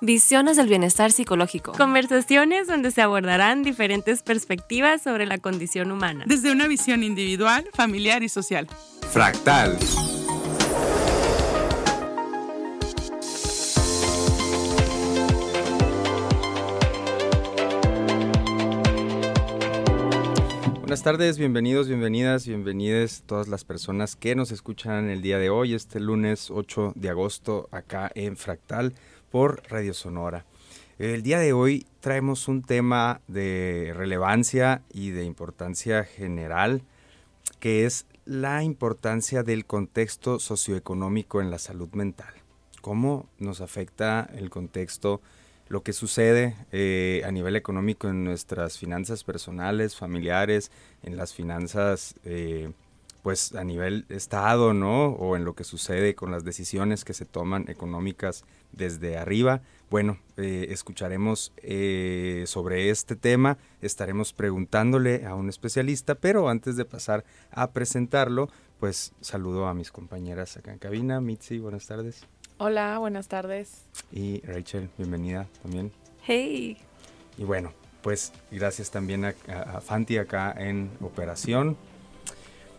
Visiones del bienestar psicológico. Conversaciones donde se abordarán diferentes perspectivas sobre la condición humana. Desde una visión individual, familiar y social. Fractal. Buenas tardes, bienvenidos, bienvenidas, bienvenidas todas las personas que nos escuchan el día de hoy, este lunes 8 de agosto, acá en Fractal por Radio Sonora. El día de hoy traemos un tema de relevancia y de importancia general, que es la importancia del contexto socioeconómico en la salud mental. ¿Cómo nos afecta el contexto, lo que sucede eh, a nivel económico en nuestras finanzas personales, familiares, en las finanzas eh, pues a nivel estado, ¿no? O en lo que sucede con las decisiones que se toman económicas desde arriba. Bueno, eh, escucharemos eh, sobre este tema, estaremos preguntándole a un especialista, pero antes de pasar a presentarlo, pues saludo a mis compañeras acá en cabina. Mitzi, buenas tardes. Hola, buenas tardes. Y Rachel, bienvenida también. Hey. Y bueno, pues gracias también a, a Fanti acá en operación.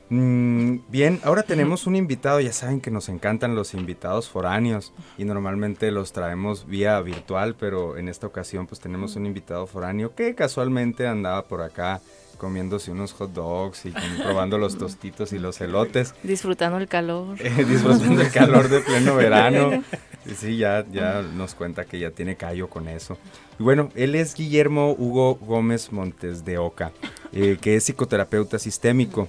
Mm, bien, ahora tenemos un invitado, ya saben que nos encantan los invitados foráneos y normalmente los traemos vía virtual, pero en esta ocasión pues tenemos un invitado foráneo que casualmente andaba por acá comiéndose unos hot dogs y probando los tostitos y los elotes. Disfrutando el calor. Eh, disfrutando el calor de pleno verano. Y sí, ya, ya nos cuenta que ya tiene callo con eso. Y bueno, él es Guillermo Hugo Gómez Montes de Oca, eh, que es psicoterapeuta sistémico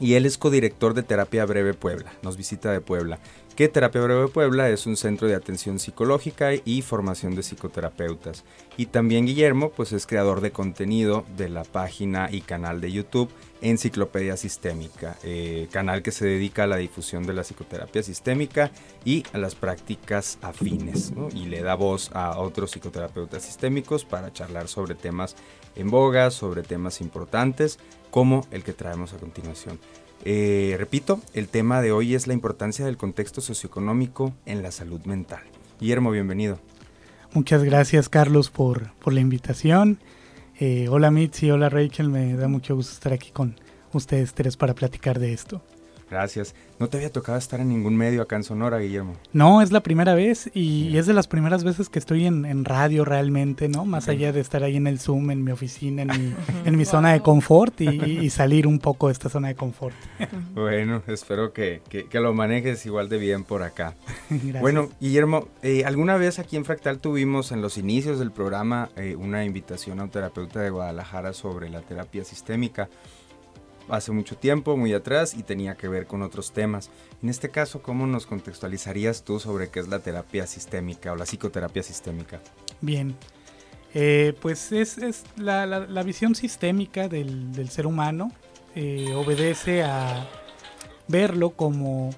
y él es codirector de Terapia Breve Puebla, nos visita de Puebla. Que Terapia Breve Puebla es un centro de atención psicológica y formación de psicoterapeutas. Y también Guillermo, pues es creador de contenido de la página y canal de YouTube Enciclopedia Sistémica, eh, canal que se dedica a la difusión de la psicoterapia sistémica y a las prácticas afines, y le da voz a otros psicoterapeutas sistémicos para charlar sobre temas en boga, sobre temas importantes como el que traemos a continuación. Eh, repito, el tema de hoy es la importancia del contexto socioeconómico en la salud mental. Guillermo, bienvenido. Muchas gracias Carlos por, por la invitación. Eh, hola Mitzi, hola Rachel, me da mucho gusto estar aquí con ustedes tres para platicar de esto. Gracias. ¿No te había tocado estar en ningún medio acá en Sonora, Guillermo? No, es la primera vez y, es de las primeras veces que estoy en, radio realmente, ¿no? Más allá de estar ahí en el Zoom, en mi oficina, en mi, zona de confort y, salir un poco de esta zona de confort. bueno, espero que, lo manejes igual de bien por acá. Bueno, Guillermo, eh, alguna vez aquí en Fractal tuvimos en los inicios del programa eh, una invitación a un terapeuta de Guadalajara sobre la terapia sistémica hace mucho tiempo, muy atrás, y tenía que ver con otros temas. En este caso, ¿cómo nos contextualizarías tú sobre qué es la terapia sistémica o la psicoterapia sistémica? Bien, eh, pues es, la, visión sistémica del, ser humano, eh, obedece a verlo como,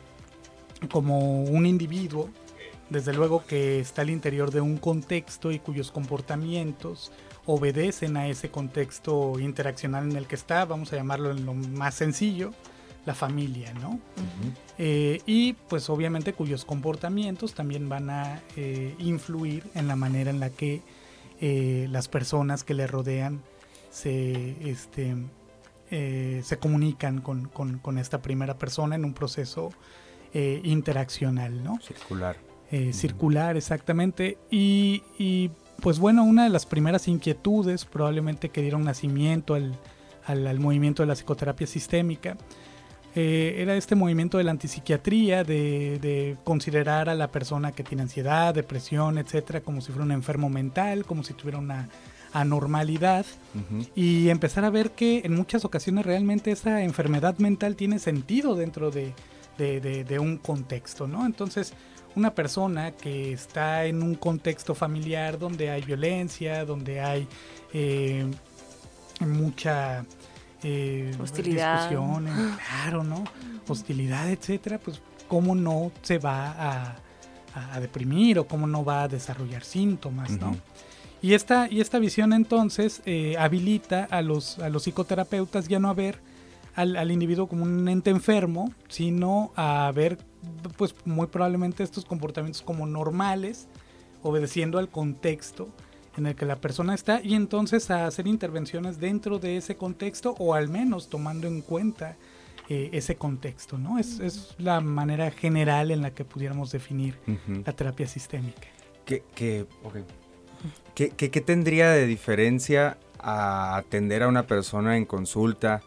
como un individuo, desde luego que está al interior de un contexto y cuyos comportamientos obedecen a ese contexto interaccional en el que está, vamos a llamarlo en lo más sencillo, la familia, ¿no? Eh, y pues obviamente cuyos comportamientos también van a eh, influir en la manera en la que eh, las personas que le rodean se, este, se comunican con, esta primera persona en un proceso interaccional, ¿no? Circular. Circular, exactamente. Y, y pues bueno, una de las primeras inquietudes probablemente que dieron nacimiento al, movimiento de la psicoterapia sistémica eh, era este movimiento de la antipsiquiatría, de, considerar a la persona que tiene ansiedad, depresión, etcétera, como si fuera un enfermo mental, como si tuviera una anormalidad y empezar a ver que en muchas ocasiones realmente esa enfermedad mental tiene sentido dentro de, de un contexto, ¿no? Entonces, una persona que está en un contexto familiar donde hay violencia, donde hay eh, mucha eh, hostilidad, claro, ¿no? Hostilidad, etcétera, pues cómo no se va a, deprimir o cómo no va a desarrollar síntomas, ¿no? Y esta, y esta visión entonces eh, habilita a los, a los psicoterapeutas ya no a ver al, al, individuo como un ente enfermo, sino a ver pues muy probablemente estos comportamientos como normales obedeciendo al contexto en el que la persona está y entonces a hacer intervenciones dentro de ese contexto o al menos tomando en cuenta eh, ese contexto, ¿no? Es, es, la manera general en la que pudiéramos definir la terapia sistémica. ¿Qué, qué, ¿Qué, qué, tendría de diferencia a atender a una persona en consulta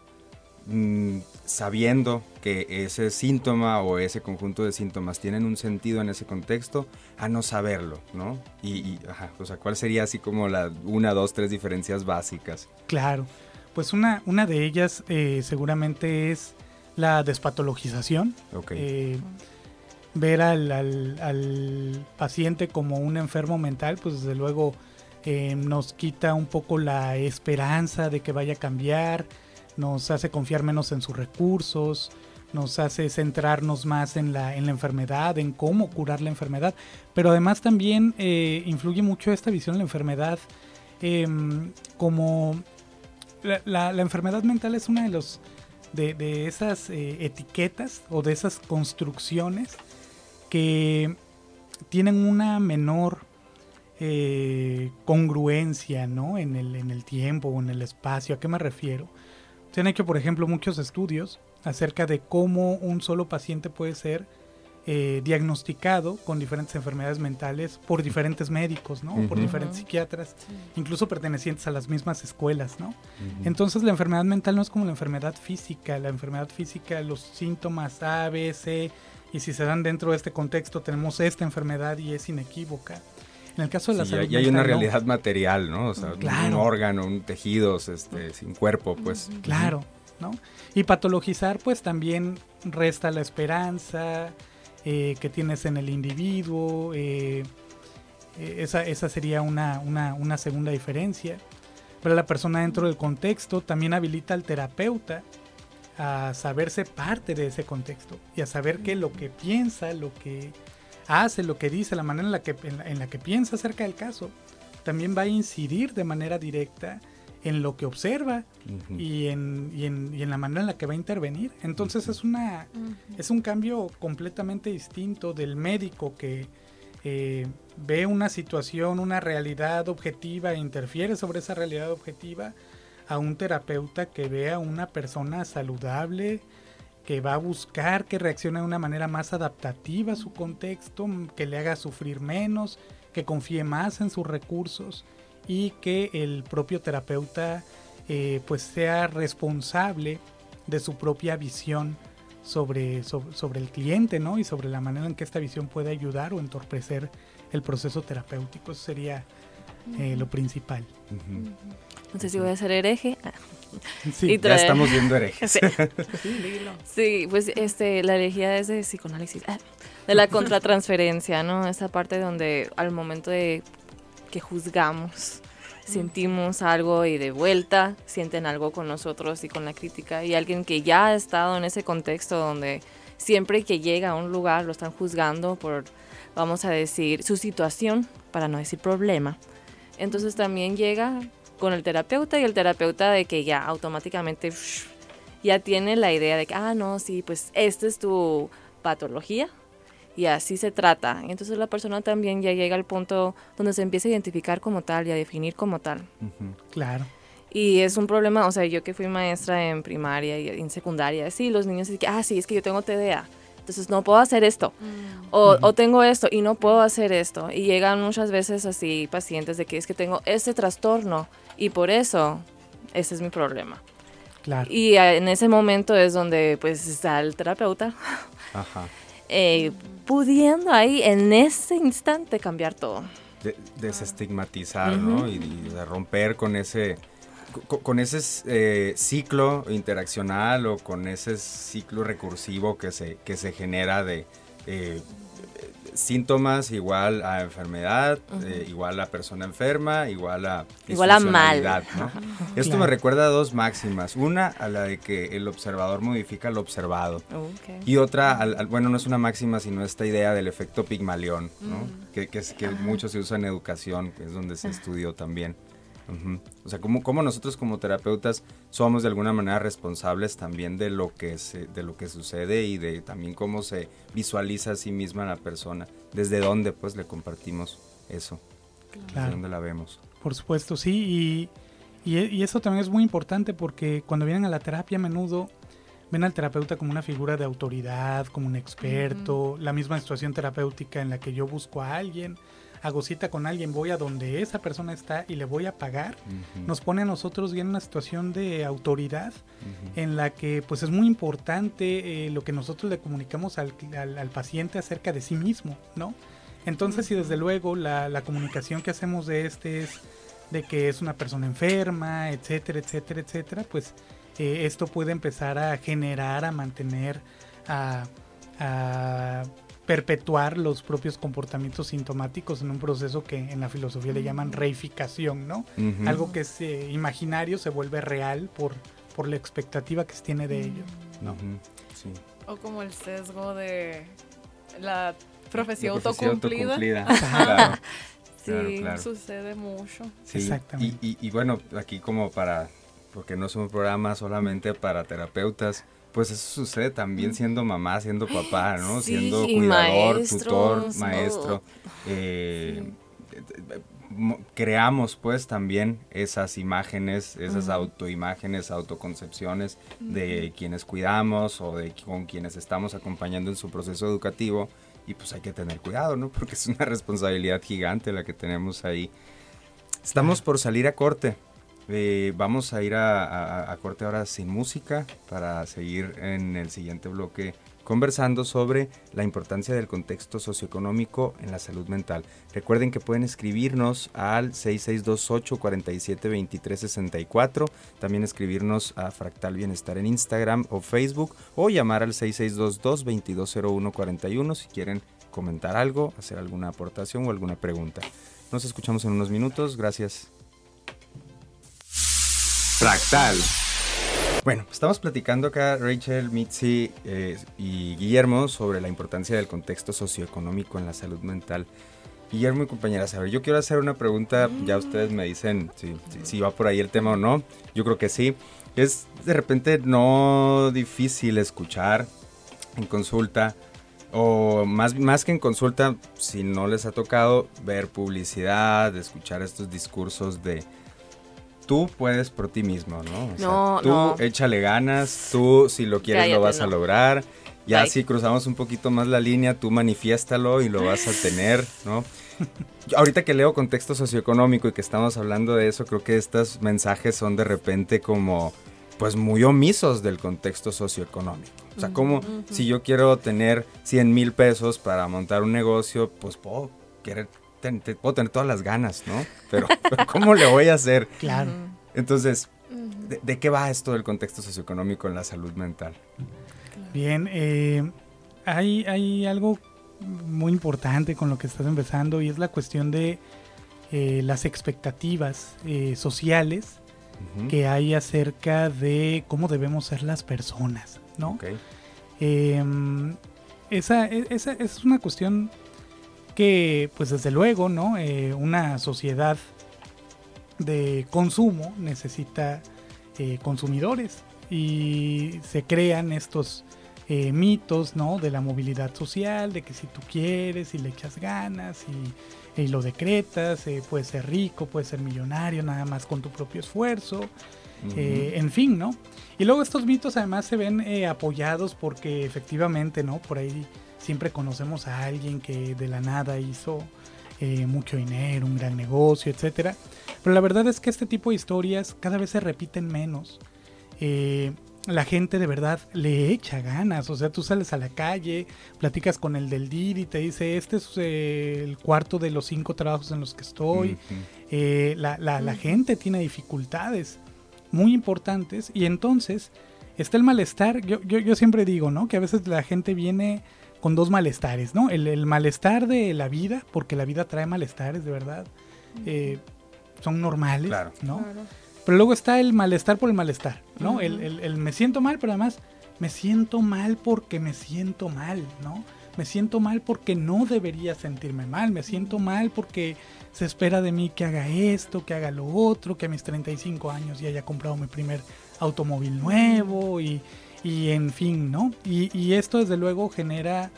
mm, sabiendo que ese síntoma o ese conjunto de síntomas tienen un sentido en ese contexto a no saberlo, ¿no? Y, ajá, o sea, ¿cuál sería así como la una, dos, tres diferencias básicas? Claro, pues una, una de ellas eh, seguramente es la despatologización. Eh, ver al, al, paciente como un enfermo mental, pues desde luego eh, nos quita un poco la esperanza de que vaya a cambiar, nos hace confiar menos en sus recursos, nos hace centrarnos más en la, en la enfermedad, en cómo curar la enfermedad, pero además también eh, influye mucho esta visión de la enfermedad em, como la, la, enfermedad mental es una de los de, esas eh, etiquetas o de esas construcciones que tienen una menor eh, congruencia ¿no? en, el, en el tiempo o en el espacio. ¿A qué me refiero? Se han hecho, por ejemplo, muchos estudios acerca de cómo un solo paciente puede ser eh, diagnosticado con diferentes enfermedades mentales por diferentes médicos, ¿no? Por diferentes psiquiatras, incluso pertenecientes a las mismas escuelas, ¿no? Entonces la enfermedad mental no es como la enfermedad física, la enfermedad física, los síntomas A, B, C, y si se dan dentro de este contexto tenemos esta enfermedad y es inequívoca. En el caso de la salud y hay una realidad material, ¿no? O sea, un órgano, un tejido, este, sin cuerpo, pues. Claro, ¿no? Y patologizar, pues también resta la esperanza, eh, que tienes en el individuo. Eh, eh, esa, esa, sería una, una, una, segunda diferencia. Pero la persona dentro del contexto también habilita al terapeuta a saberse parte de ese contexto y a saber que lo que piensa, lo que hace, lo que dice, la manera en la que, en la que piensa acerca del caso, también va a incidir de manera directa en lo que observa y, en, y, en, y, en, la manera en la que va a intervenir. Entonces es, una, es un cambio completamente distinto del médico que eh, ve una situación, una realidad objetiva e interfiere sobre esa realidad objetiva a un terapeuta que ve a una persona saludable, que va a buscar que reaccione de una manera más adaptativa a su contexto, que le haga sufrir menos, que confíe más en sus recursos y que el propio terapeuta eh, pues sea responsable de su propia visión sobre, sobre, el cliente ¿no? y sobre la manera en que esta visión puede ayudar o entorpecer el proceso terapéutico. Eso sería eh, lo principal. No sé si voy a ser hereje. Sí, ya estamos viendo herejes. Sí. pues este, la herejía es de psicoanálisis, ah, de la contratransferencia, ¿no? Esa parte donde al momento de que juzgamos. Sentimos algo y de vuelta sienten algo con nosotros y con la crítica. Y alguien que ya ha estado en ese contexto donde siempre que llega a un lugar lo están juzgando por, vamos a decir, su situación, para no decir problema. Entonces también llega con el terapeuta y el terapeuta de que ya automáticamente ya tiene la idea de que, ah, no, sí, pues esta es tu patología, y así se trata. Entonces la persona también ya llega al punto donde se empieza a identificar como tal y a definir como tal. Claro. Y es un problema, o sea, yo que fui maestra en primaria y en secundaria, sí, los niños dicen, ah, sí, es que yo tengo TDA, entonces no puedo hacer esto, mm. o, o, tengo esto y no puedo hacer esto. Y llegan muchas veces así pacientes de que es que tengo este trastorno y por eso ese es mi problema. Claro. Y en ese momento es donde pues está el terapeuta. Ajá. Eh, pudiendo ahí en ese instante cambiar todo. desestigmatizar, ¿no? Y, de romper con ese, con, ese eh, ciclo interaccional o con ese ciclo recursivo que se, que se genera de eh, síntomas igual a enfermedad, eh, igual a persona enferma, igual a igual a mal. ¿no? Esto me recuerda a dos máximas. Una a la de que el observador modifica lo observado. Y otra, al, bueno, no es una máxima, sino esta idea del efecto Pigmalión, ¿no? Mm. que, que, que mucho se usa en educación, que es donde se estudió también. O sea, ¿cómo, ¿cómo, nosotros como terapeutas somos de alguna manera responsables también de lo, que se, de lo que sucede y de también cómo se visualiza a sí misma la persona? ¿Desde dónde pues le compartimos eso? Claro. ¿Desde dónde la vemos? Por supuesto, sí. Y, y, y, eso también es muy importante porque cuando vienen a la terapia a menudo ven al terapeuta como una figura de autoridad, como un experto, la misma situación terapéutica en la que yo busco a alguien, hago cita con alguien, voy a donde esa persona está y le voy a pagar, nos pone a nosotros bien en una situación de autoridad en la que pues es muy importante eh, lo que nosotros le comunicamos al, al, paciente acerca de sí mismo, ¿no? Entonces, y desde luego la, la comunicación que hacemos de este es de que es una persona enferma, etcétera, etcétera, etcétera, pues eh, esto puede empezar a generar, a mantener, a, perpetuar los propios comportamientos sintomáticos en un proceso que en la filosofía le llaman reificación, ¿no? Algo que es eh, imaginario se vuelve real por, por la expectativa que se tiene de ello, ¿no? sí. O como el sesgo de la profecía, autocumplida. Sí, sucede mucho. Exactamente. Y, y, bueno, aquí como para porque no es un programa solamente para terapeutas, pues eso sucede también siendo mamá, siendo papá, ¿no? siendo cuidador, tutor, maestro. Eh, creamos pues también esas imágenes, esas autoimágenes, autoconcepciones de quienes cuidamos o de con quienes estamos acompañando en su proceso educativo y pues hay que tener cuidado, ¿no? Porque es una responsabilidad gigante la que tenemos ahí. Estamos por salir a corte. Eh, vamos a ir a, corte ahora sin música para seguir en el siguiente bloque conversando sobre la importancia del contexto socioeconómico en la salud mental. Recuerden que pueden escribirnos al 6628 472364, también escribirnos a Fractal Bienestar en Instagram o Facebook o llamar al 6622 220141 si quieren comentar algo, hacer alguna aportación o alguna pregunta. Nos escuchamos en unos minutos, gracias. Fractal. Bueno, estamos platicando acá Rachel, Mitzi eh, y Guillermo sobre la importancia del contexto socioeconómico en la salud mental. Guillermo y compañeras, a ver, yo quiero hacer una pregunta, ya ustedes me dicen si, si, va por ahí el tema o no, yo creo que sí. Es de repente no difícil escuchar en consulta, o más, más que en consulta, si no les ha tocado ver publicidad, escuchar estos discursos de tú puedes por ti mismo, ¿no? no, tú échale ganas, tú si lo quieres lo vas a lograr. Ya si cruzamos un poquito más la línea, tú manifiéstalo y lo vas a tener, ¿no? ahorita que leo contexto socioeconómico y que estamos hablando de eso, creo que estos mensajes son de repente como pues muy omisos del contexto socioeconómico. O sea, como si yo quiero tener 100 mil pesos para montar un negocio, pues puedo querer puedo tener todas las ganas, ¿no? Pero, ¿cómo le voy a hacer? Claro. Entonces, ¿de, qué va esto del contexto socioeconómico en la salud mental? Bien, eh, hay, hay algo muy importante con lo que estás empezando y es la cuestión de eh, las expectativas eh, sociales que hay acerca de cómo debemos ser las personas, ¿no? Okay. Em, esa, e, esa, es una cuestión que pues desde luego, ¿no? Eh, una sociedad de consumo necesita eh, consumidores y se crean estos eh, mitos, ¿no? De la movilidad social, de que si tú quieres y le echas ganas y, lo decretas, puedes ser rico, puedes ser millonario nada más con tu propio esfuerzo. en fin, ¿no? Y luego estos mitos además se ven apoyados porque efectivamente, ¿no? Por ahí siempre conocemos a alguien que de la nada hizo eh, mucho dinero, un gran negocio, etc. Pero la verdad es que este tipo de historias cada vez se repiten menos. Eh, la gente de verdad le echa ganas. O sea, tú sales a la calle, platicas con el del DIR y te dice, este es eh, el cuarto de los cinco trabajos en los que estoy. la, gente tiene dificultades muy importantes y entonces está el malestar. Yo, yo, yo siempre digo, ¿no? Que a veces la gente viene con dos malestares, ¿no? El, malestar de la vida, porque la vida trae malestares, de verdad. Eh, son normales, ¿no? Pero luego está el malestar por el malestar, ¿no? el, me siento mal, pero además me siento mal porque me siento mal, ¿no? me siento mal porque no debería sentirme mal, me siento mal porque se espera de mí que haga esto, que haga lo otro, que a mis 35 años ya haya comprado mi primer automóvil nuevo y, en fin, ¿no? Y, y, esto desde luego genera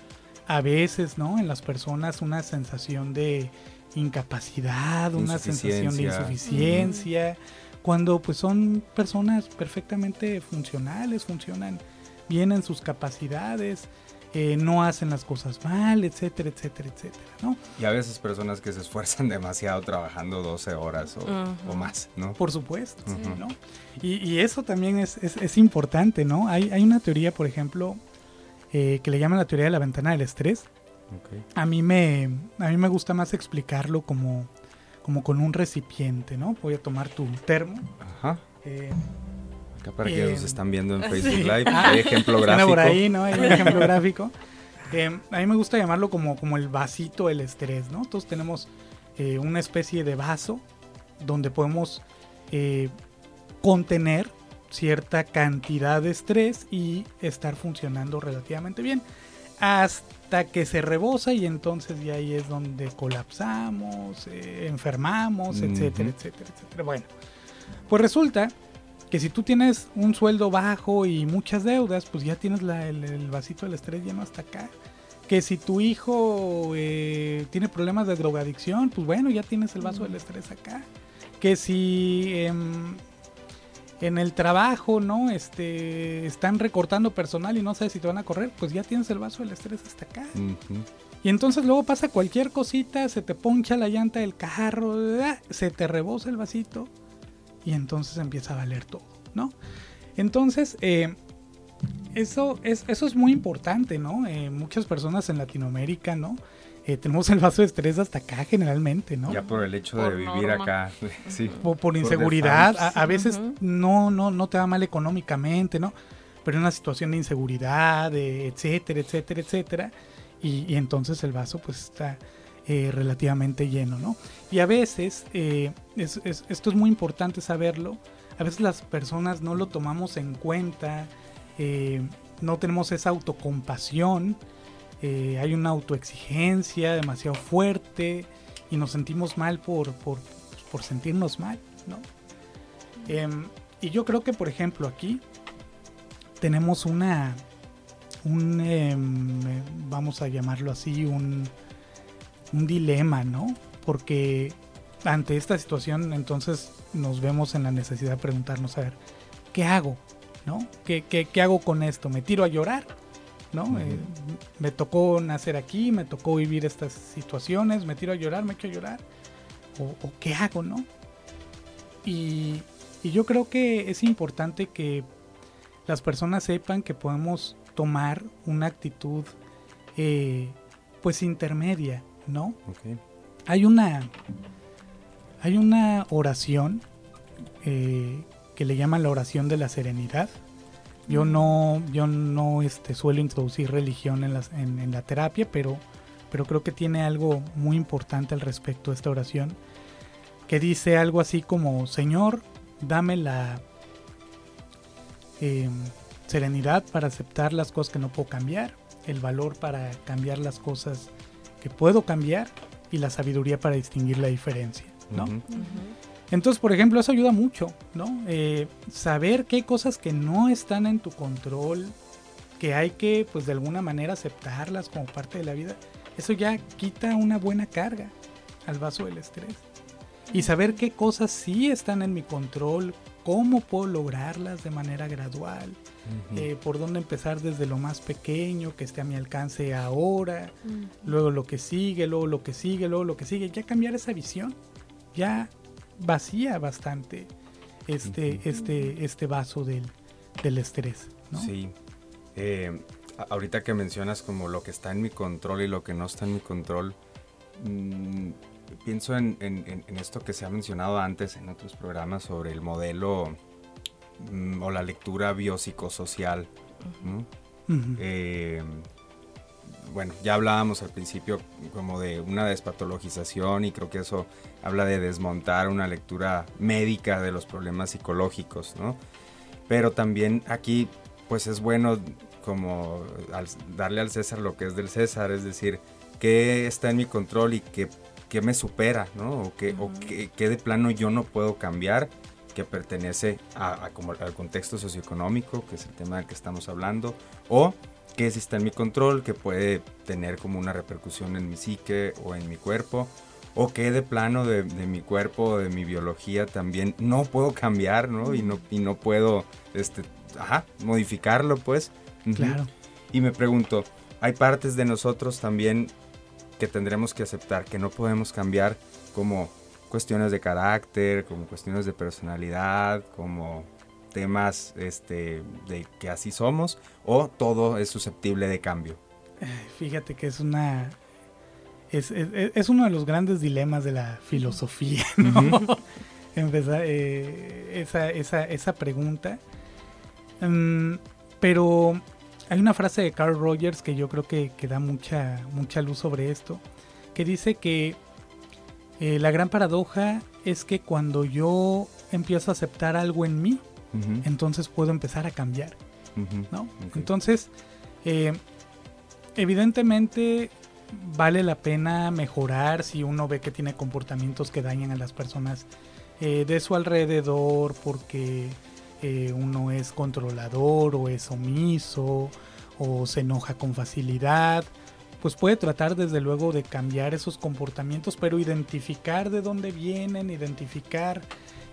a veces, ¿no? En las personas una sensación de incapacidad, una sensación de insuficiencia, cuando pues son personas perfectamente funcionales, funcionan bien en sus capacidades, eh, no hacen las cosas mal, etcétera, etcétera, etcétera, ¿no? Y a veces personas que se esfuerzan demasiado trabajando 12 horas o, más, ¿no? Por supuesto, ¿no? Y, eso también es, es, importante, ¿no? Hay, hay, una teoría, por ejemplo, eh, que le llaman la teoría de la ventana del estrés. A, mí me, a mí me gusta más explicarlo como, como con un recipiente, ¿no? Voy a tomar tu termo. Ajá. Eh, Acá para que los están viendo en Facebook Live, ah, hay ejemplo gráfico. por ahí, ¿no? Hay un ejemplo gráfico. Eh, a mí me gusta llamarlo como, como el vasito del estrés, ¿no? Todos tenemos eh, una especie de vaso donde podemos eh, contener cierta cantidad de estrés y estar funcionando relativamente bien hasta que se rebosa y entonces ya ahí es donde colapsamos, enfermamos, etcétera, etcétera, etcétera. Bueno, pues resulta que si tú tienes un sueldo bajo y muchas deudas, pues ya tienes el, vasito del estrés lleno hasta acá. Que si tu hijo eh, tiene problemas de drogadicción, pues bueno, ya tienes el vaso del estrés acá. Que si em, en el trabajo, ¿no? Este, están recortando personal y no sabes si te van a correr, pues ya tienes el vaso del estrés hasta acá. Y entonces luego pasa cualquier cosita, se te poncha la llanta del carro, se te rebosa el vasito y entonces empieza a valer todo, ¿no? Entonces, eh, eso, es, eso es muy importante, ¿no? Eh, muchas personas en Latinoamérica, ¿no? Eh, tenemos el vaso de estrés hasta acá generalmente, ¿no? Ya por el hecho de vivir acá, sí. Por, por inseguridad, a, veces no, no, no te va mal económicamente, ¿no? Pero en una situación de inseguridad, etcétera, etcétera, etcétera. Y, y, entonces el vaso pues está eh, relativamente lleno, ¿no? Y a veces, eh, esto es muy importante saberlo, a veces las personas no lo tomamos en cuenta, eh, no tenemos esa autocompasión, hay una autoexigencia demasiado fuerte y nos sentimos mal por, por, por sentirnos mal, ¿no? Em, y yo creo que, por ejemplo, aquí tenemos una, un, em, vamos a llamarlo así, un, un dilema, ¿no? Porque ante esta situación entonces nos vemos en la necesidad de preguntarnos, a ver, ¿qué hago? ¿No? ¿Qué, qué, hago con esto? ¿Me tiro a llorar? ¿No? Eh, me tocó nacer aquí, me tocó vivir estas situaciones, me tiro a llorar, me quiero llorar. ¿O, qué hago, no? Y, y yo creo que es importante que las personas sepan que podemos tomar una actitud eh, pues intermedia, ¿no? Hay una. Hay una oración eh, que le llaman la oración de la serenidad. Yo no, yo no este, suelo introducir religión en, en, la terapia, pero, pero creo que tiene algo muy importante al respecto de esta oración, que dice algo así como, Señor, dame la eh, serenidad para aceptar las cosas que no puedo cambiar, el valor para cambiar las cosas que puedo cambiar y la sabiduría para distinguir la diferencia, ¿no? Entonces, por ejemplo, eso ayuda mucho, ¿no? Eh, saber qué cosas que no están en tu control, que hay que, pues, de alguna manera aceptarlas como parte de la vida, eso ya quita una buena carga al vaso del estrés. Y saber qué cosas sí están en mi control, cómo puedo lograrlas de manera gradual, eh, por dónde empezar desde lo más pequeño que esté a mi alcance ahora, luego lo que sigue, luego lo que sigue, luego lo que sigue, ya cambiar esa visión, ya vacía bastante este, este, este vaso del, del estrés. Sí. Eh, ahorita que mencionas como lo que está en mi control y lo que no está en mi control, mm, pienso en, esto que se ha mencionado antes en otros programas sobre el modelo mm, o la lectura biopsicosocial. Eh, bueno, ya hablábamos al principio como de una despatologización y creo que eso habla de desmontar una lectura médica de los problemas psicológicos, ¿no? Pero también aquí pues es bueno como darle al César lo que es del César, es decir, qué está en mi control y qué, me supera, ¿no? O, qué, o qué, de plano yo no puedo cambiar que pertenece a, como al contexto socioeconómico, que es el tema del que estamos hablando, o qué sí está en mi control, que puede tener como una repercusión en mi psique o en mi cuerpo, o qué de plano de, mi cuerpo o de mi biología también no puedo cambiar, ¿no? Y no, y no puedo, este, ajá, modificarlo, pues. Claro. Y me pregunto, hay partes de nosotros también que tendremos que aceptar, que no podemos cambiar como cuestiones de carácter, como cuestiones de personalidad, como temas este, de que así somos, o todo es susceptible de cambio. Fíjate que es una... Es, es, uno de los grandes dilemas de la filosofía, ¿no? Empezar eh, esa, esa, esa, pregunta. Mm, pero hay una frase de Carl Rogers que yo creo que, da mucha, mucha luz sobre esto, que dice que eh, la gran paradoja es que cuando yo empiezo a aceptar algo en mí, entonces puedo empezar a cambiar. ¿no? Entonces, eh, evidentemente vale la pena mejorar si uno ve que tiene comportamientos que dañan a las personas eh, de su alrededor porque uno es controlador o es omiso o se enoja con facilidad, pues puede tratar desde luego de cambiar esos comportamientos, pero identificar de dónde vienen, identificar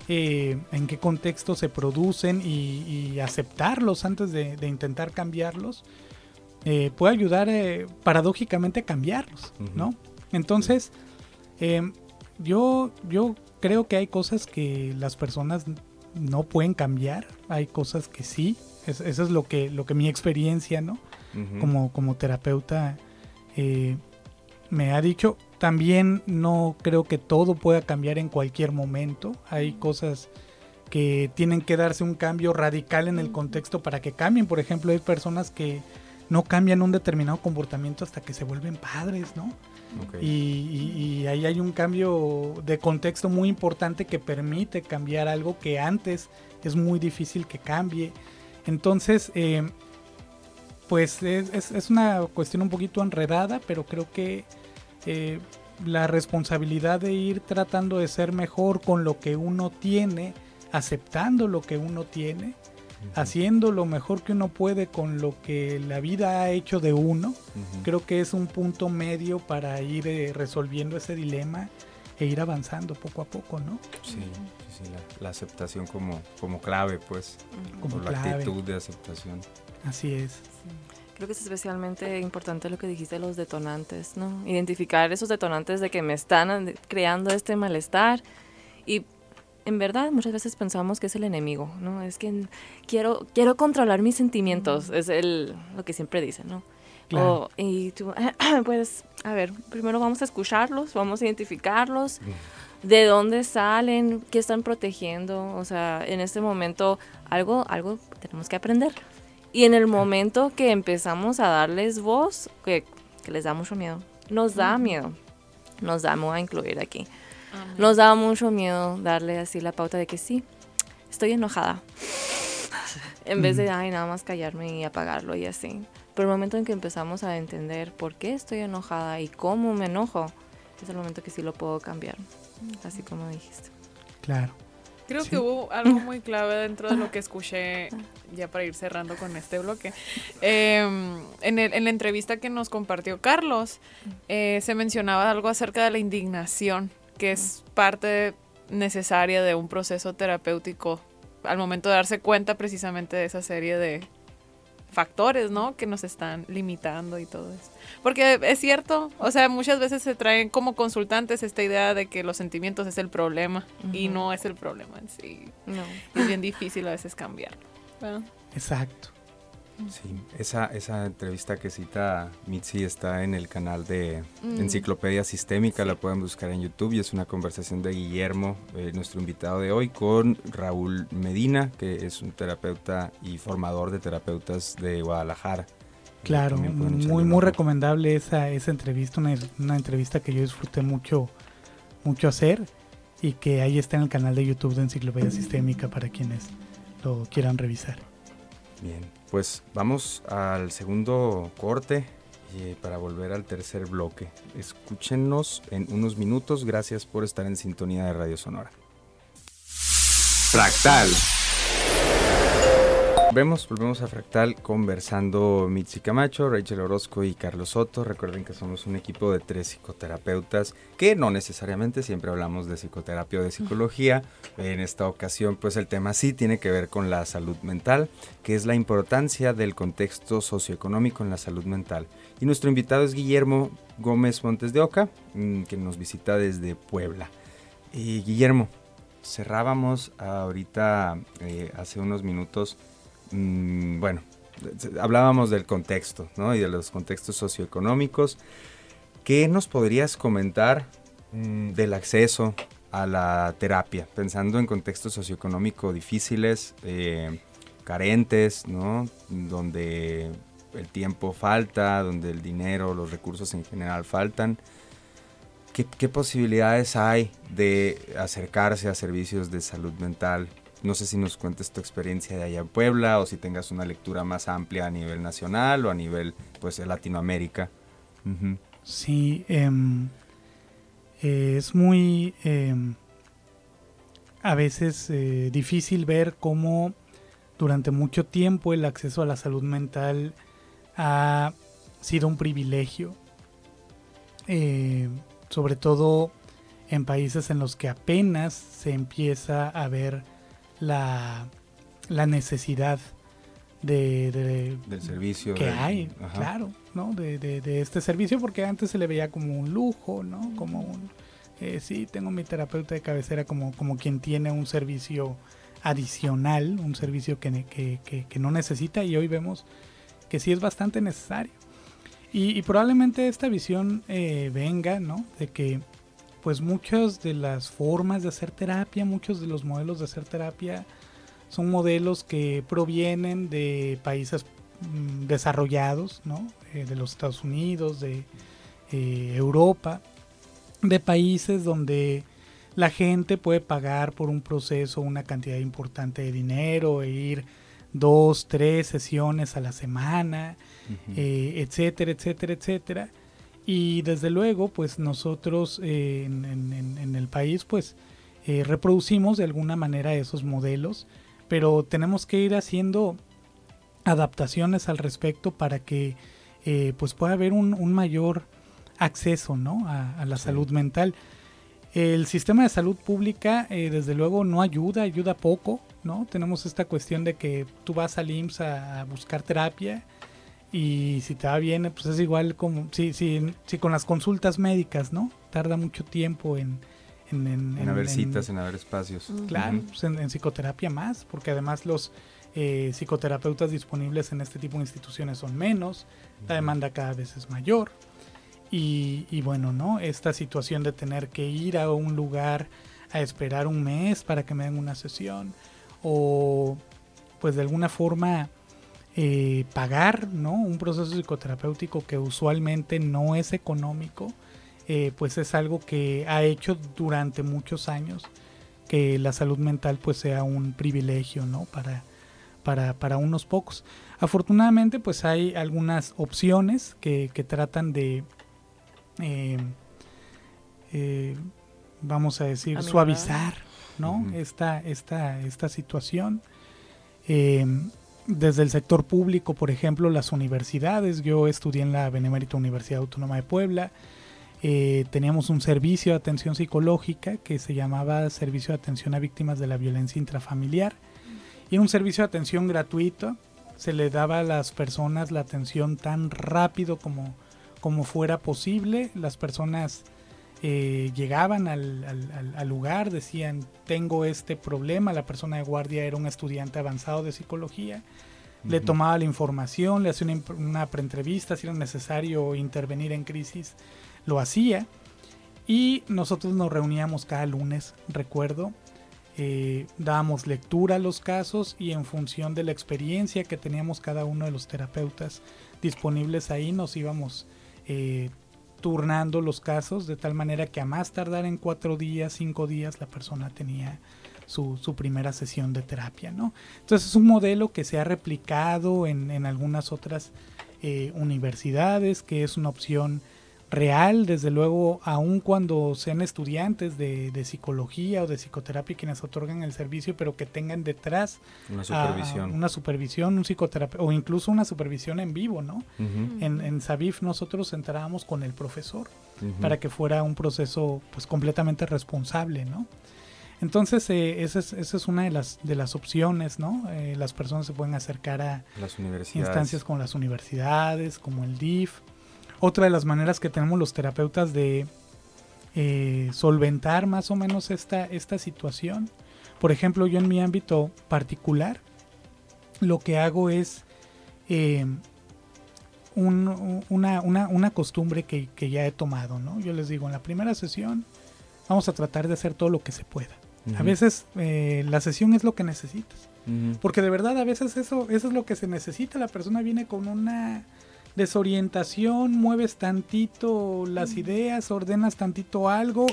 eh, en qué contexto se producen y, aceptarlos antes de, intentar cambiarlos, eh, puede ayudar eh, paradójicamente a cambiarlos, ¿no? Entonces, yo, yo creo que hay cosas que las personas no pueden cambiar, hay cosas que sí, eso es lo que, lo que mi experiencia, ¿no? como, como terapeuta eh, me ha dicho. También no creo que todo pueda cambiar en cualquier momento. Hay cosas que tienen que darse un cambio radical en el contexto para que cambien. Por ejemplo, hay personas que no cambian un determinado comportamiento hasta que se vuelven padres, ¿no? Y, ahí hay un cambio de contexto muy importante que permite cambiar algo que antes es muy difícil que cambie. Entonces, eh, pues es, una cuestión un poquito enredada, pero creo que eh, la responsabilidad de ir tratando de ser mejor con lo que uno tiene, aceptando lo que uno tiene, haciendo lo mejor que uno puede con lo que la vida ha hecho de uno, creo que es un punto medio para ir eh, resolviendo ese dilema e ir avanzando poco a poco, ¿no? Sí, sí, la, aceptación como, como clave, pues, como la actitud de aceptación. Así es. Creo que es especialmente importante lo que dijiste de los detonantes, ¿no? Identificar esos detonantes de que me están creando este malestar y en verdad muchas veces pensamos que es el enemigo, ¿no? Es que quiero, quiero controlar mis sentimientos, es el, lo que siempre dicen, ¿no? y tú, pues, a ver, primero vamos a escucharlos, vamos a identificarlos, de dónde salen, qué están protegiendo, o sea, en este momento algo, algo tenemos que aprender. Y en el momento que empezamos a darles voz, que, que les da mucho miedo, nos da miedo, nos da, voy a incluir aquí, nos da mucho miedo darle así la pauta de que sí, estoy enojada. En vez de, ay, nada más callarme y apagarlo y así. Pero el momento en que empezamos a entender por qué estoy enojada y cómo me enojo, es el momento que sí lo puedo cambiar, así como dijiste. Claro. Creo que hubo algo muy clave dentro de lo que escuché, ya para ir cerrando con este bloque. Em, en, en, la entrevista que nos compartió Carlos, eh, se mencionaba algo acerca de la indignación, que es parte necesaria de un proceso terapéutico al momento de darse cuenta precisamente de esa serie de factores, ¿no? Que nos están limitando y todo eso. Porque es cierto, o sea, muchas veces se traen como consultantes esta idea de que los sentimientos es el problema y no es el problema en sí. No. Es bien difícil a veces cambiarlo. Exacto. Sí, esa, esa entrevista que cita Mitzi está en el canal de mm. Enciclopedia Sistémica, la pueden buscar en YouTube y es una conversación de Guillermo, eh, nuestro invitado de hoy, con Raúl Medina, que es un terapeuta y formador de terapeutas de Guadalajara. Claro, muy, muy recomendable esa, esa entrevista, una, una, entrevista que yo disfruté mucho, mucho hacer y que ahí está en el canal de YouTube de Enciclopedia Sistémica para quienes lo quieran revisar. Bien. Pues vamos al segundo corte y para volver al tercer bloque. Escúchenos en unos minutos. Gracias por estar en sintonía de Radio Sonora. Fractal. Volvemos, volvemos a Fractal conversando Mitzi Camacho, Rachel Orozco y Carlos Soto. Recuerden que somos un equipo de tres psicoterapeutas que no necesariamente siempre hablamos de psicoterapia o de psicología. En esta ocasión pues el tema sí tiene que ver con la salud mental, que es la importancia del contexto socioeconómico en la salud mental. Y nuestro invitado es Guillermo Gómez Montes de Oca, mm, que nos visita desde Puebla. Y Guillermo, cerrábamos ahorita eh, hace unos minutos Mm, bueno, hablábamos del contexto, ¿no? Y de los contextos socioeconómicos. ¿Qué nos podrías comentar mm, del acceso a la terapia? Pensando en contextos socioeconómicos difíciles, eh, carentes, ¿no? Donde el tiempo falta, donde el dinero, los recursos en general faltan. ¿Qué, posibilidades hay de acercarse a servicios de salud mental no sé si nos cuentes tu experiencia de allá en Puebla o si tengas una lectura más amplia a nivel nacional o a nivel pues de Latinoamérica. Sí, em, eh, es muy em, a veces eh, difícil ver cómo durante mucho tiempo el acceso a la salud mental ha sido un privilegio, eh, sobre todo en países en los que apenas se empieza a ver la, la necesidad de, del servicio que hay, claro, ¿no? De, de, este servicio porque antes se le veía como un lujo, ¿no? Como un, eh, sí, tengo mi terapeuta de cabecera como, como quien tiene un servicio adicional, un servicio que, que, que, no necesita y hoy vemos que sí es bastante necesario. Y, y probablemente esta visión eh, venga, ¿no? De que pues muchas de las formas de hacer terapia, muchos de los modelos de hacer terapia son modelos que provienen de países mm, desarrollados, ¿no? Eh, de los Estados Unidos, de eh, Europa, de países donde la gente puede pagar por un proceso una cantidad importante de dinero e ir dos, tres sesiones a la semana, eh, etcétera, etcétera, etcétera. Y desde luego, pues nosotros eh, en, el país, pues eh, reproducimos de alguna manera esos modelos, pero tenemos que ir haciendo adaptaciones al respecto para que eh, pues pueda haber un, mayor acceso ¿no? a, la salud mental. El sistema de salud pública, desde luego, no ayuda, ayuda poco, ¿no? Tenemos esta cuestión de que tú vas al IMSS a buscar terapia y si te va bien, pues es igual como si, si, si con las consultas médicas, ¿no? Tarda mucho tiempo en... En, en, haber citas, en haber espacios. Claro, pues en, psicoterapia más, porque además los eh, psicoterapeutas disponibles en este tipo de instituciones son menos, la demanda cada vez es mayor. Y, y, bueno, ¿no? Esta situación de tener que ir a un lugar a esperar un mes para que me den una sesión o pues de alguna forma eh, pagar ¿no? un proceso psicoterapéutico que usualmente no es económico, eh, pues es algo que ha hecho durante muchos años que la salud mental pues sea un privilegio ¿no? para, para, para unos pocos. Afortunadamente pues hay algunas opciones que, que tratan de, eh, vamos a decir, suavizar ¿no? esta, esta, esta situación desde el sector público, por ejemplo, las universidades. Yo estudié en la Benemérita Universidad Autónoma de Puebla. Eh, teníamos un servicio de atención psicológica que se llamaba Servicio de Atención a Víctimas de la Violencia Intrafamiliar. Y un servicio de atención gratuito. Se le daba a las personas la atención tan rápido como, como fuera posible. Las personas eh, llegaban al, al, lugar, decían, tengo este problema, la persona de guardia era un estudiante avanzado de psicología, le tomaba la información, le hacía una, una preentrevista, si era necesario intervenir en crisis, lo hacía. Y nosotros nos reuníamos cada lunes, recuerdo, eh, dábamos lectura a los casos y en función de la experiencia que teníamos cada uno de los terapeutas disponibles ahí, nos íbamos eh, turnando los casos de tal manera que a más tardar en cuatro días, cinco días, la persona tenía su, primera sesión de terapia, ¿no? Entonces es un modelo que se ha replicado en, en algunas otras eh, universidades, que es una opción real, desde luego, aun cuando sean estudiantes de, psicología o de psicoterapia quienes otorgan el servicio, pero que tengan detrás una supervisión, una supervisión un psicoterapeuta o incluso una supervisión en vivo, ¿no? en, en Savif nosotros entrábamos con el profesor para que fuera un proceso pues completamente responsable, ¿no? Entonces, eh, esa, es, esa, es, una de las, de las opciones, ¿no? Eh, las personas se pueden acercar a las instancias como las universidades, como el DIF. Otra de las maneras que tenemos los terapeutas de eh, solventar más o menos esta, esta situación. Por ejemplo, yo en mi ámbito particular, lo que hago es una, una, una, costumbre que, que ya he tomado, ¿no? Yo les digo, en la primera sesión vamos a tratar de hacer todo lo que se pueda. A veces eh, la sesión es lo que necesitas. Porque de verdad a veces eso, eso es lo que se necesita. La persona viene con una desorientación, mueves tantito las ideas, ordenas tantito algo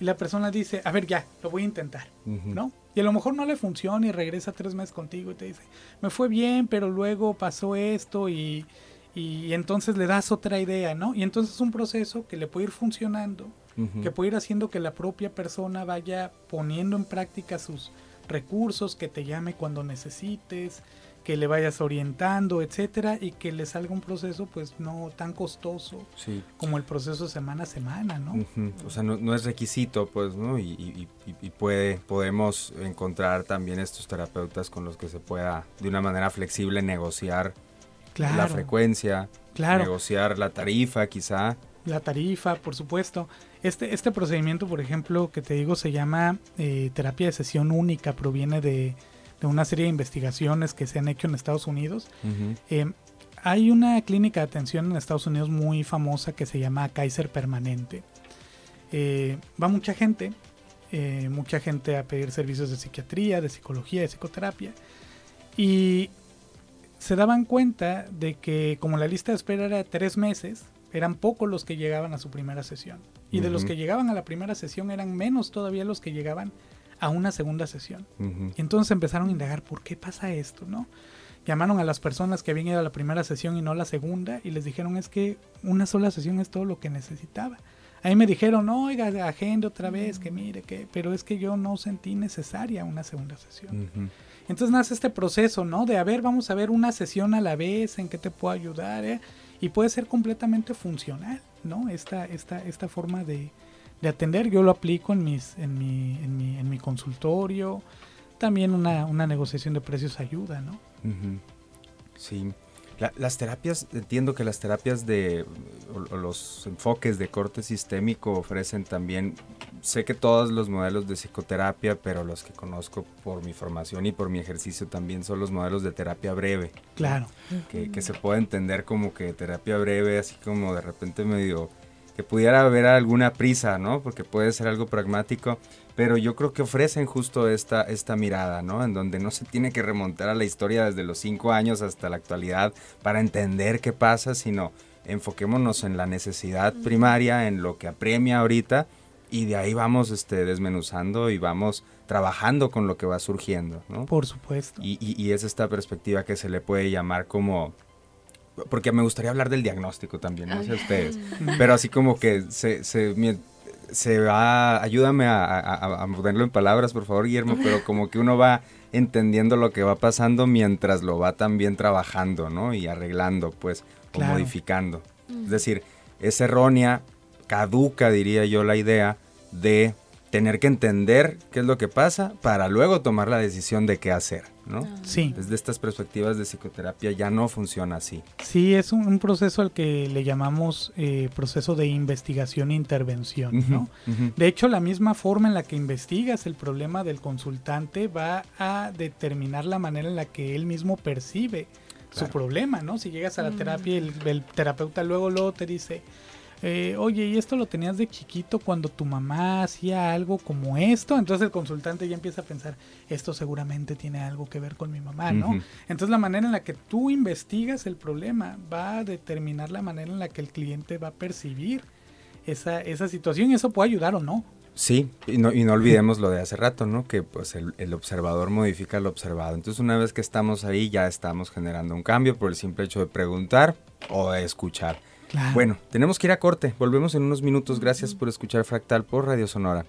y la persona dice, a ver ya, lo voy a intentar, ¿no? Y a lo mejor no le funciona y regresa tres meses contigo y te dice, me fue bien, pero luego pasó esto y, y entonces le das otra idea, ¿no? Y entonces es un proceso que le puede ir funcionando que puede ir haciendo que la propia persona vaya poniendo en práctica sus recursos, que te llame cuando necesites, que le vayas orientando, etcétera, y que le salga un proceso pues no tan costoso como el proceso semana a semana, ¿no? O sea, no, es requisito, pues, ¿no? Y, puede, podemos encontrar también estos terapeutas con los que se pueda de una manera flexible negociar la frecuencia, negociar la tarifa, quizá. La tarifa, por supuesto. Este, este procedimiento, por ejemplo, que te digo, se llama eh, terapia de sesión única, proviene de, una serie de investigaciones que se han hecho en Estados Unidos. Eh, hay una clínica de atención en Estados Unidos muy famosa que se llama Kaiser Permanente. Eh, va mucha gente, mucha gente a pedir servicios de psiquiatría, de psicología, de psicoterapia. Y se daban cuenta de que como la lista de espera era de tres meses, eran pocos los que llegaban a su primera sesión. Y de los que llegaban a la primera sesión eran menos todavía los que llegaban a una segunda sesión. Y entonces empezaron a indagar por qué pasa esto, ¿no? Llamaron a las personas que habían ido a la primera sesión y no a la segunda y les dijeron es que una sola sesión es todo lo que necesitaba. Ahí me dijeron, oiga, agende otra vez, que mire, que, pero es que yo no sentí necesaria una segunda sesión. Entonces nace este proceso, ¿no? De a ver, vamos a ver una sesión a la vez, en qué te puedo ayudar, ¿eh? y puede ser completamente funcional, ¿no? Esta, esta, esta forma de, atender, yo lo aplico en, mis, en, mi, en, mi, en mi consultorio, también una, una negociación de precios ayuda, ¿no? Sí. las terapias, entiendo que las terapias de o, los enfoques de corte sistémico ofrecen también, sé que todos los modelos de psicoterapia, pero los que conozco por mi formación y por mi ejercicio también son los modelos de terapia breve. Claro. Que, que se puede entender como que terapia breve, así como de repente medio que pudiera haber alguna prisa, ¿no? Porque puede ser algo pragmático, pero yo creo que ofrecen justo esta, esta mirada, ¿no? En donde no se tiene que remontar a la historia desde los cinco años hasta la actualidad para entender qué pasa, sino enfoquémonos en la necesidad primaria, en lo que apremia ahorita, y de ahí vamos este, desmenuzando y vamos trabajando con lo que va surgiendo, ¿no? Por supuesto. Y, y, y es esta perspectiva que se le puede llamar como porque me gustaría hablar del diagnóstico también, no sé ustedes, pero así como que se, se, se va, ayúdame a, a, ponerlo en palabras, por favor, Guillermo, pero como que uno va entendiendo lo que va pasando mientras lo va también trabajando, ¿no? Y arreglando, pues, o modificando. Es decir, es errónea, caduca, diría yo, la idea de tener que entender qué es lo que pasa para luego tomar la decisión de qué hacer, ¿no? Ah. Sí. Desde estas perspectivas de psicoterapia ya no funciona así. Sí, es un, proceso al que le llamamos eh, proceso de investigación e intervención, ¿no? De hecho, la misma forma en la que investigas el problema del consultante va a determinar la manera en la que él mismo percibe su problema, ¿no? Si llegas a la mm. terapia y el, el terapeuta luego luego te dice, eh, oye, ¿y esto lo tenías de chiquito cuando tu mamá hacía algo como esto? Entonces el consultante ya empieza a pensar, esto seguramente tiene algo que ver con mi mamá, ¿no? Entonces la manera en la que tú investigas el problema va a determinar la manera en la que el cliente va a percibir esa, esa situación y eso puede ayudar o no. Sí, y no, y no olvidemos lo de hace rato, ¿no? Que pues el, el, observador modifica lo observado. Entonces una vez que estamos ahí ya estamos generando un cambio por el simple hecho de preguntar o de escuchar. Claro. Bueno, tenemos que ir a corte. Volvemos en unos minutos. Gracias por escuchar Fractal por Radio Sonora.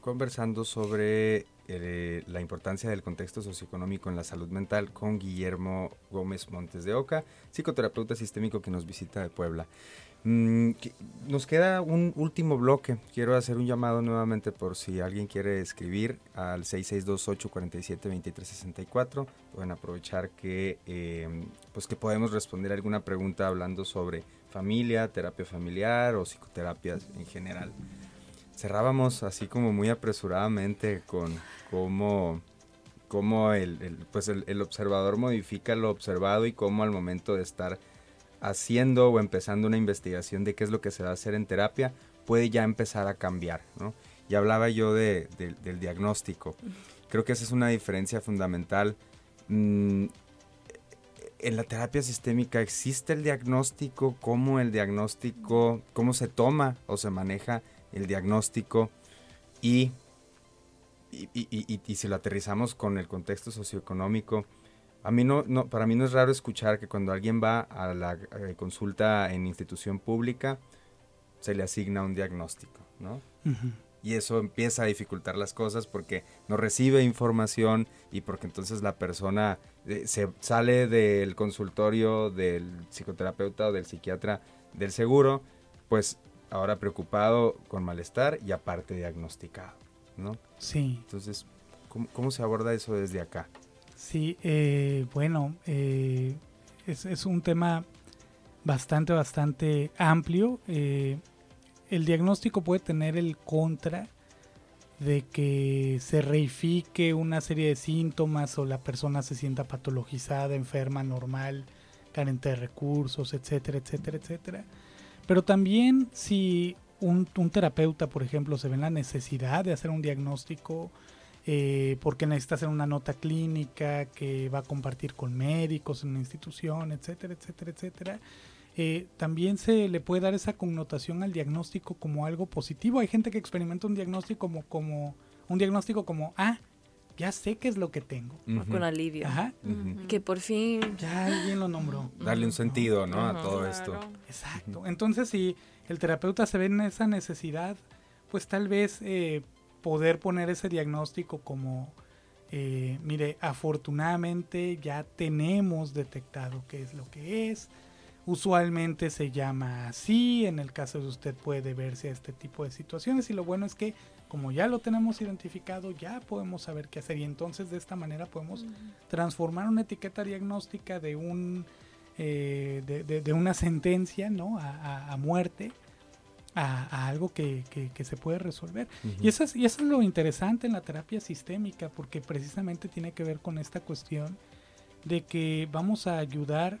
Conversando sobre eh, la importancia del contexto socioeconómico en la salud mental con Guillermo Gómez Montes de Oca, psicoterapeuta sistémico que nos visita de Puebla. Mm, nos queda un último bloque. Quiero hacer un llamado nuevamente por si alguien quiere escribir al 6628-472364. Pueden aprovechar que, eh, pues que podemos responder alguna pregunta hablando sobre familia, terapia familiar o psicoterapias en general cerrábamos así como muy apresuradamente con cómo, cómo el, el, pues el, el, observador modifica lo observado y cómo al momento de estar haciendo o empezando una investigación de qué es lo que se va a hacer en terapia, puede ya empezar a cambiar, ¿no? Y hablaba yo de, de, del diagnóstico. Creo que esa es una diferencia fundamental. Mm, en la terapia sistémica existe el diagnóstico, cómo el diagnóstico, cómo se toma o se maneja el diagnóstico y, y, y, si lo aterrizamos con el contexto socioeconómico, a mí no, no, para mí no es raro escuchar que cuando alguien va a la eh, consulta en institución pública, se le asigna un diagnóstico, ¿no? Uh -huh. Y eso empieza a dificultar las cosas porque no recibe información y porque entonces la persona eh, se sale del consultorio del psicoterapeuta o del psiquiatra del seguro, pues ahora preocupado con malestar y aparte diagnosticado, ¿no? Sí. Entonces, ¿cómo, cómo se aborda eso desde acá? Sí, eh, bueno, eh, es, un tema bastante, bastante amplio. Eh, el diagnóstico puede tener el contra de que se reifique una serie de síntomas o la persona se sienta patologizada, enferma, normal, carente de recursos, etcétera, etcétera, etcétera. Pero también si un, un, terapeuta, por ejemplo, se ve en la necesidad de hacer un diagnóstico eh, porque necesita hacer una nota clínica que va a compartir con médicos en una institución, etcétera, etcétera, etcétera, eh, también se le puede dar esa connotación al diagnóstico como algo positivo. Hay gente que experimenta un diagnóstico como, como un diagnóstico como, ah, ya sé qué es lo que tengo. Uh -huh. Con alivio. Ajá. Uh -huh. Que por fin. Ya alguien lo nombró. Darle un sentido, ¿no? Uh -huh. A todo esto. Exacto. Entonces, si el terapeuta se ve en esa necesidad, pues tal vez eh, poder poner ese diagnóstico como, eh, mire, afortunadamente ya tenemos detectado qué es lo que es. Usualmente se llama así, en el caso de usted puede verse a este tipo de situaciones y lo bueno es que como ya lo tenemos identificado, ya podemos saber qué hacer y entonces de esta manera podemos transformar una etiqueta diagnóstica de un eh, de, de, de, una sentencia ¿no? a, a, a muerte a, a, algo que, que, que, se puede resolver. Uh -huh. y, eso es, y eso es lo interesante en la terapia sistémica, porque precisamente tiene que ver con esta cuestión de que vamos a ayudar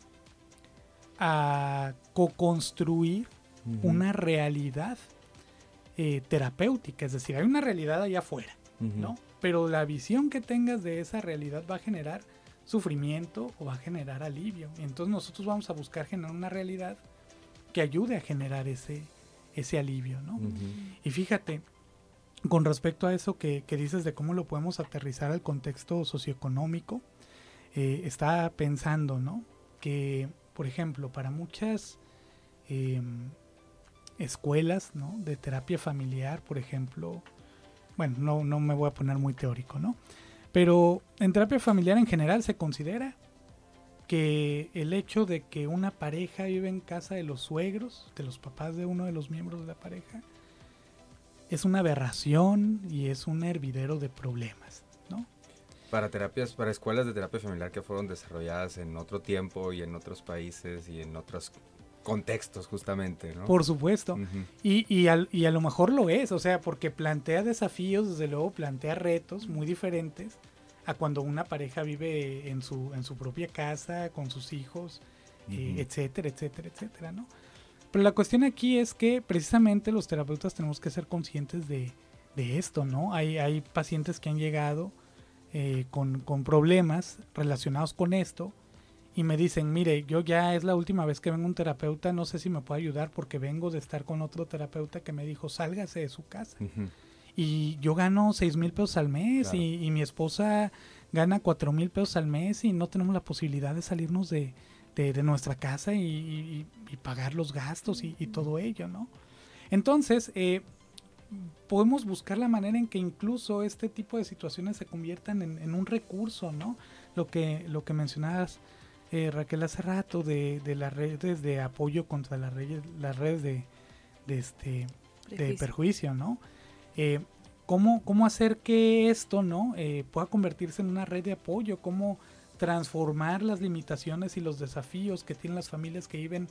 a co-construir uh -huh. una realidad eh, terapéutica, es decir, hay una realidad allá afuera, uh -huh. ¿no? Pero la visión que tengas de esa realidad va a generar sufrimiento o va a generar alivio. Entonces nosotros vamos a buscar generar una realidad que ayude a generar ese, ese alivio, ¿no? Uh -huh. Y fíjate, con respecto a eso que, que, dices de cómo lo podemos aterrizar al contexto socioeconómico, eh, estaba pensando, ¿no? Que, por ejemplo, para muchas... Eh, escuelas ¿no? de terapia familiar, por ejemplo. Bueno, no, no me voy a poner muy teórico, ¿no? Pero en terapia familiar en general se considera que el hecho de que una pareja vive en casa de los suegros, de los papás de uno de los miembros de la pareja, es una aberración y es un hervidero de problemas, ¿no? Para terapias, para escuelas de terapia familiar que fueron desarrolladas en otro tiempo y en otros países y en otras contextos justamente, ¿no? Por supuesto. Uh -huh. y, y, al, y, a lo mejor lo es, o sea, porque plantea desafíos, desde luego plantea retos muy diferentes a cuando una pareja vive en su, en su propia casa, con sus hijos, uh -huh. eh, etcétera, etcétera, etcétera, ¿no? Pero la cuestión aquí es que precisamente los terapeutas tenemos que ser conscientes de, de esto, ¿no? Hay, hay pacientes que han llegado eh, con, con problemas relacionados con esto y me dicen, mire, yo ya es la última vez que vengo un terapeuta, no sé si me puede ayudar porque vengo de estar con otro terapeuta que me dijo, sálgase de su casa. Y yo gano seis mil pesos al mes y, mi esposa gana cuatro mil pesos al mes y no tenemos la posibilidad de salirnos de, de, nuestra casa y, pagar los gastos y, todo ello, ¿no? Entonces, eh, podemos buscar la manera en que incluso este tipo de situaciones se conviertan en, en un recurso, ¿no? Lo que, lo que mencionabas eh, Raquel hace rato de, las redes de apoyo contra las redes, las redes de, este de perjuicio, ¿no? Eh, ¿cómo, ¿cómo, hacer que esto no eh, pueda convertirse en una red de apoyo? ¿Cómo transformar las limitaciones y los desafíos que tienen las familias que viven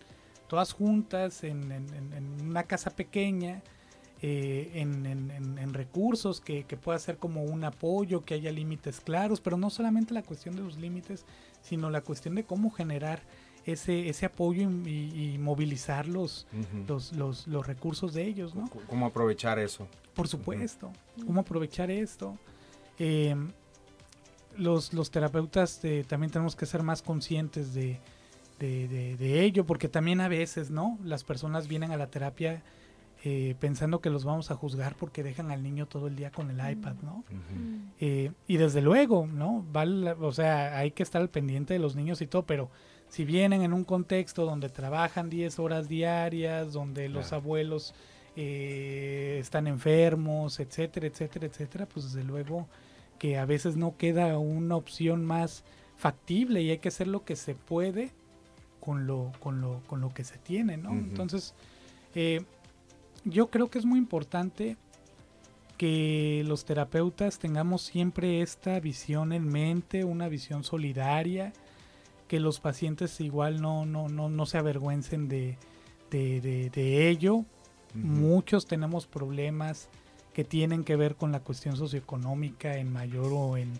todas juntas en, una casa pequeña? en, recursos que, pueda ser como un apoyo, que haya límites claros, pero no solamente la cuestión de los límites, sino la cuestión de cómo generar ese, ese apoyo y, movilizar los, los, recursos de ellos, ¿no? ¿Cómo aprovechar eso? Por supuesto, cómo aprovechar esto. Em, los, los terapeutas eh, también tenemos que ser más conscientes de, de, ello, porque también a veces, ¿no? Las personas vienen a la terapia eh, pensando que los vamos a juzgar porque dejan al niño todo el día con el iPad, ¿no? Eh, y desde luego, ¿no? Vale, o sea, hay que estar al pendiente de los niños y todo, pero si vienen en un contexto donde trabajan 10 horas diarias, donde los abuelos eh, están enfermos, etcétera, etcétera, etcétera, pues desde luego que a veces no queda una opción más factible y hay que hacer lo que se puede con lo, con lo, con lo que se tiene, ¿no? Entonces, eh, yo creo que es muy importante que los terapeutas tengamos siempre esta visión en mente, una visión solidaria, que los pacientes igual no, no, no, no se avergüencen de, de, ello. Muchos tenemos problemas que tienen que ver con la cuestión socioeconómica en mayor o en,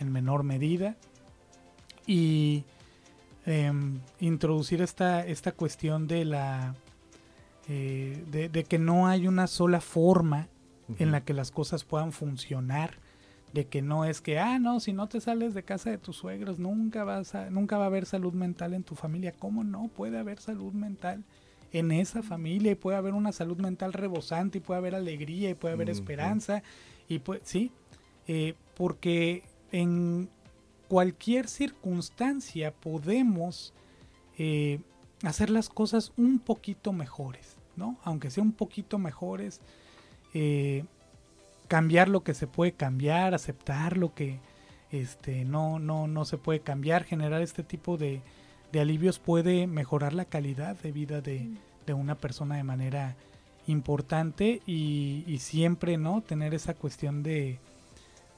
menor medida. Y em, introducir esta, esta cuestión de la eh, de, que no hay una sola forma en la que las cosas puedan funcionar, de que no es que, ah, no, si no te sales de casa de tus suegros, nunca, vas a, nunca va a haber salud mental en tu familia. ¿Cómo no? Puede haber salud mental en esa familia y puede haber una salud mental rebosante y puede haber alegría y puede haber esperanza y pues sí, eh, porque en cualquier circunstancia podemos eh, hacer las cosas un poquito mejores, ¿no? Aunque sea un poquito mejores, eh, cambiar lo que se puede cambiar, aceptar lo que este, no, no, no se puede cambiar, generar este tipo de, alivios puede mejorar la calidad de vida de, una persona de manera importante y, siempre, ¿no? Tener esa cuestión de,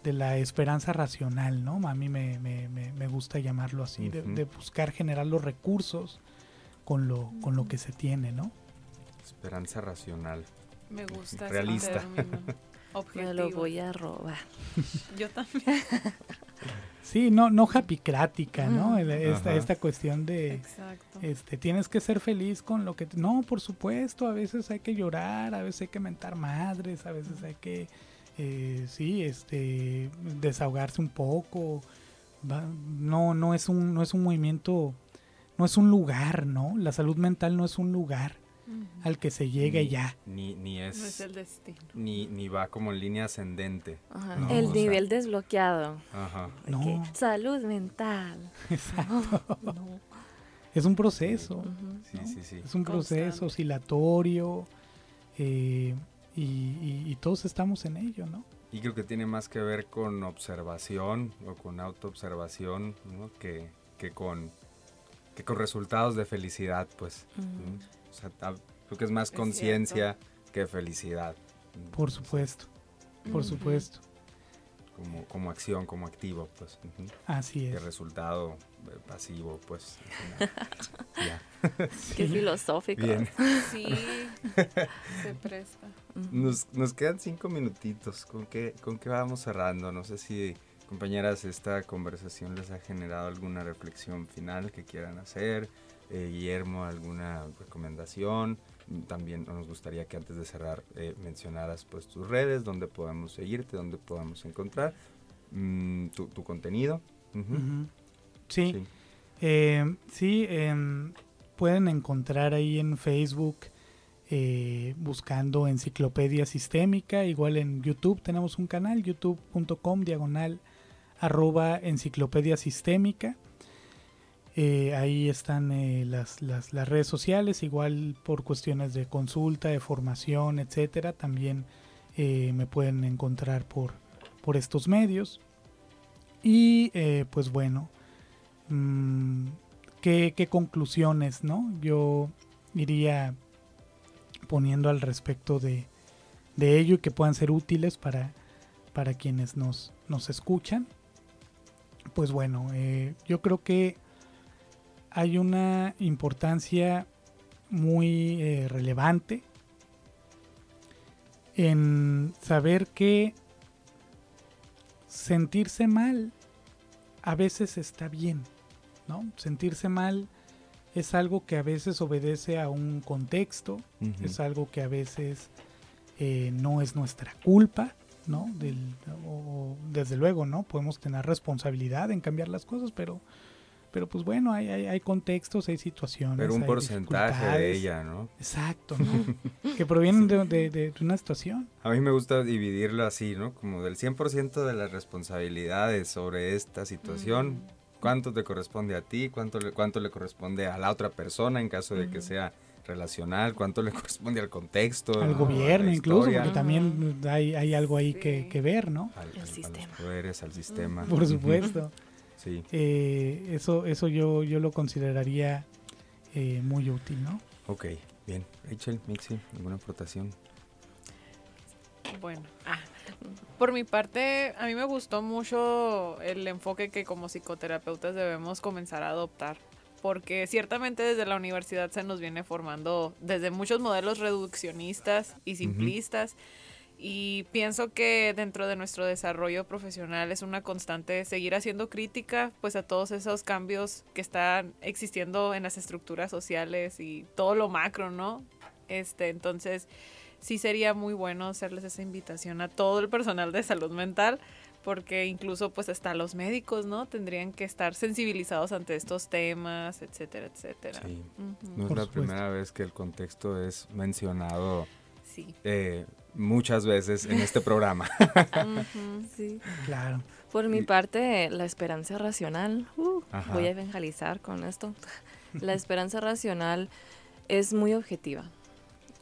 de la esperanza racional, ¿no? A mí me, gusta llamarlo así, de, de, buscar generar los recursos con lo, con lo que se tiene, ¿no? Esperanza racional. Me gusta. Realista. Me lo voy a robar. Yo también. Sí, no, no japicrática, ¿no? Esta, esta cuestión de, Exacto. este, tienes que ser feliz con lo que, no, por supuesto, a veces hay que llorar, a veces hay que mentar madres, a veces hay que, eh, sí, este, desahogarse un poco, no, no es un, no es un movimiento no es un lugar, ¿no? La salud mental no es un lugar al que se llegue ya. Ni, ni es, no es el destino. Ni, ni va como en línea ascendente. el nivel desbloqueado. Ajá. No. Salud mental. Exacto. Es un proceso. Sí, sí, sí. Es un proceso oscilatorio. Eh, y, y, todos estamos en ello, ¿no? Y creo que tiene más que ver con observación o con autoobservación, ¿no? Que, que con que con resultados de felicidad, pues. O sea, creo que es más conciencia que felicidad. Por supuesto, por supuesto. Como, como acción, como activo, pues. Así es. Que resultado eh, pasivo, pues. Qué filosófico. Sí, se presta. Nos, nos quedan cinco minutitos. ¿Con qué, ¿Con qué vamos cerrando? No sé si Compañeras, esta conversación les ha generado alguna reflexión final que quieran hacer. Eh, Guillermo, alguna recomendación. También nos gustaría que antes de cerrar eh, mencionaras pues tus redes, donde podamos seguirte, donde podamos encontrar mm, tu, contenido. sí. Eh, sí, em, pueden encontrar ahí en Facebook buscando enciclopedia sistémica, igual en YouTube tenemos un canal, youtube.com diagonal arroba enciclopedia sistémica. Eh, ahí están eh, las, las, las, redes sociales, igual por cuestiones de consulta, de formación, etcétera. También me pueden encontrar por, por estos medios. Y pues bueno, mmm, ¿qué, ¿qué, conclusiones, no? Yo iría poniendo al respecto de, de ello y que puedan ser útiles para, para quienes nos, nos escuchan. Pues bueno, eh, yo creo que hay una importancia muy eh, relevante en saber que sentirse mal a veces está bien, ¿no? Sentirse mal es algo que a veces obedece a un contexto, es algo que a veces eh, no es nuestra culpa, ¿no? Del, desde luego, ¿no? Podemos tener responsabilidad en cambiar las cosas, pero, pero pues bueno, hay, hay, contextos, hay situaciones. Pero un porcentaje de ella, ¿no? Exacto, ¿no? que provienen de, de, una situación. A mí me gusta dividirlo así, ¿no? Como del 100% de las responsabilidades sobre esta situación cuánto te corresponde a ti, cuánto le, cuánto le corresponde a la otra persona en caso de que sea relacional, cuánto le corresponde al contexto. Al gobierno incluso, porque también hay, hay algo ahí que, que, ver, ¿no? Al, sistema. A los poderes, al sistema. Por supuesto. sí. Eh, eso eso yo, yo lo consideraría eh, muy útil, ¿no? Ok, bien. Rachel, Mixi, ¿alguna aportación? Bueno, ah, por mi parte, a mí me gustó mucho el enfoque que como psicoterapeutas debemos comenzar a adoptar, porque ciertamente desde la universidad se nos viene formando desde muchos modelos reduccionistas y simplistas. Y pienso que dentro de nuestro desarrollo profesional es una constante seguir haciendo crítica pues a todos esos cambios que están existiendo en las estructuras sociales y todo lo macro, ¿no? Este, entonces, sí sería muy bueno hacerles esa invitación a todo el personal de salud mental, porque incluso pues hasta los médicos, ¿no? Tendrían que estar sensibilizados ante estos temas, etcétera, etcétera. Sí. No es la primera vez que el contexto es mencionado eh, muchas veces en este programa. sí. Claro. Por mi parte, la esperanza racional, uh, voy a evangelizar con esto. La esperanza racional es muy objetiva.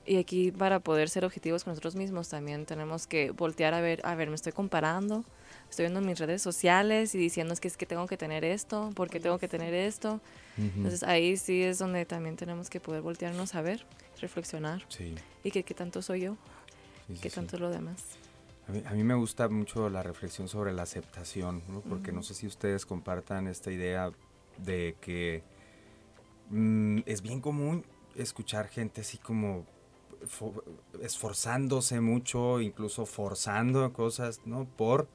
Y aquí para poder ser objetivos con nosotros mismos también tenemos que voltear a ver, a ver, me estoy comparando, estoy viendo mis redes sociales y diciendo es que es que tengo que tener esto, porque tengo que tener esto. Entonces ahí sí es donde también tenemos que poder voltearnos a ver, reflexionar. Y que qué tanto soy yo, qué tanto es lo demás. A mí, me gusta mucho la reflexión sobre la aceptación, porque no sé si ustedes compartan esta idea de que mm, es bien común escuchar gente así como esforzándose mucho, incluso forzando cosas, ¿no? Por,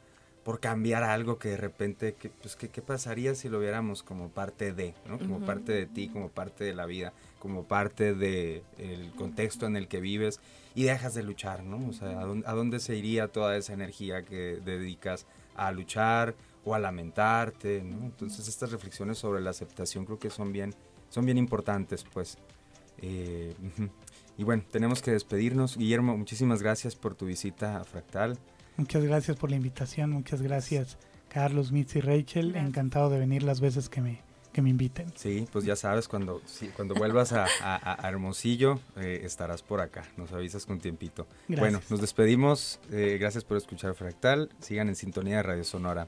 por cambiar algo que de repente, que, pues, ¿qué pasaría si lo viéramos como parte de, ¿no? Como parte de ti, como parte de la vida, como parte del el contexto en el que vives y dejas de luchar, ¿no? O sea, ¿a dónde, se iría toda esa energía que dedicas a luchar o a lamentarte, ¿no? Entonces estas reflexiones sobre la aceptación creo que son bien, son bien importantes, pues. Eh, y bueno, tenemos que despedirnos. Guillermo, muchísimas gracias por tu visita a Fractal. Muchas gracias por la invitación, muchas gracias Carlos, Mitzi y Rachel. Encantado de venir las veces que me, que me inviten. Sí, pues ya sabes, cuando, cuando vuelvas a, Hermosillo eh, estarás por acá. Nos avisas con tiempito. Bueno, nos despedimos. Eh, gracias por escuchar Fractal. Sigan en sintonía de Radio Sonora.